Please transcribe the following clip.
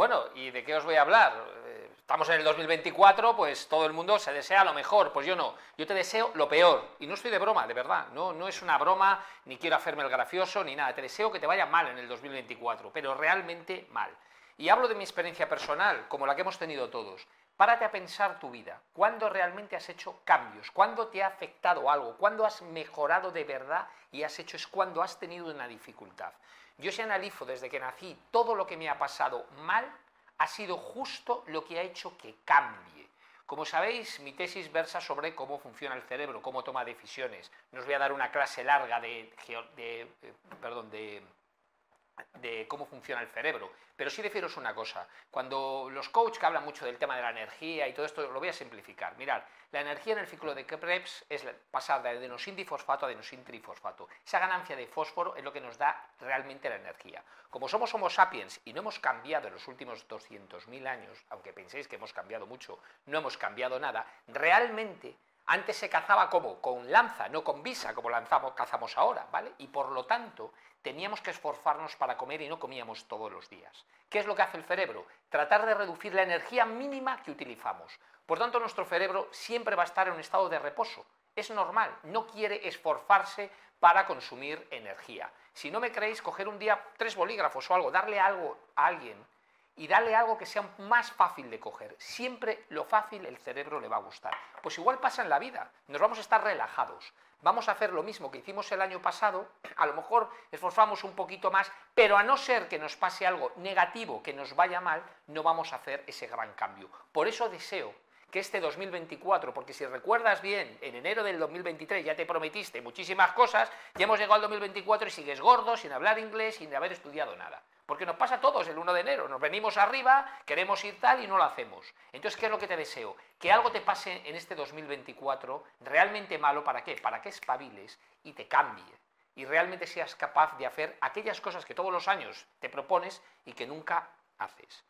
Bueno, ¿y de qué os voy a hablar? Eh, estamos en el 2024, pues todo el mundo se desea lo mejor, pues yo no, yo te deseo lo peor, y no estoy de broma, de verdad, no, no es una broma, ni quiero hacerme el gracioso, ni nada, te deseo que te vaya mal en el 2024, pero realmente mal. Y hablo de mi experiencia personal, como la que hemos tenido todos. Párate a pensar tu vida, cuándo realmente has hecho cambios, cuándo te ha afectado algo, cuándo has mejorado de verdad y has hecho es cuando has tenido una dificultad. Yo si analizo desde que nací todo lo que me ha pasado mal, ha sido justo lo que ha hecho que cambie. Como sabéis, mi tesis versa sobre cómo funciona el cerebro, cómo toma decisiones. No os voy a dar una clase larga de, de, eh, perdón, de de cómo funciona el cerebro. Pero sí deciros una cosa, cuando los coaches que hablan mucho del tema de la energía y todo esto, lo voy a simplificar. Mirad, la energía en el ciclo de Krebs es pasar de adenosindifosfato a adenosintrifosfato. Esa ganancia de fósforo es lo que nos da realmente la energía. Como somos Homo sapiens y no hemos cambiado en los últimos 200.000 años, aunque penséis que hemos cambiado mucho, no hemos cambiado nada, realmente antes se cazaba como con lanza, no con visa, como lanzamos, cazamos ahora, ¿vale? Y por lo tanto, teníamos que esforzarnos para comer y no comíamos todos los días. ¿Qué es lo que hace el cerebro? Tratar de reducir la energía mínima que utilizamos. Por tanto, nuestro cerebro siempre va a estar en un estado de reposo. Es normal, no quiere esforzarse para consumir energía. Si no me creéis, coger un día tres bolígrafos o algo, darle algo a alguien y darle algo que sea más fácil de coger. Siempre lo fácil el cerebro le va a gustar. Pues igual pasa en la vida, nos vamos a estar relajados. Vamos a hacer lo mismo que hicimos el año pasado, a lo mejor esforzamos un poquito más, pero a no ser que nos pase algo negativo, que nos vaya mal, no vamos a hacer ese gran cambio. Por eso deseo que este 2024, porque si recuerdas bien, en enero del 2023 ya te prometiste muchísimas cosas, ya hemos llegado al 2024 y sigues gordo, sin hablar inglés, sin haber estudiado nada. Porque nos pasa a todos el 1 de enero, nos venimos arriba, queremos ir tal y no lo hacemos. Entonces, ¿qué es lo que te deseo? Que algo te pase en este 2024 realmente malo, ¿para qué? Para que espabiles y te cambie. Y realmente seas capaz de hacer aquellas cosas que todos los años te propones y que nunca haces.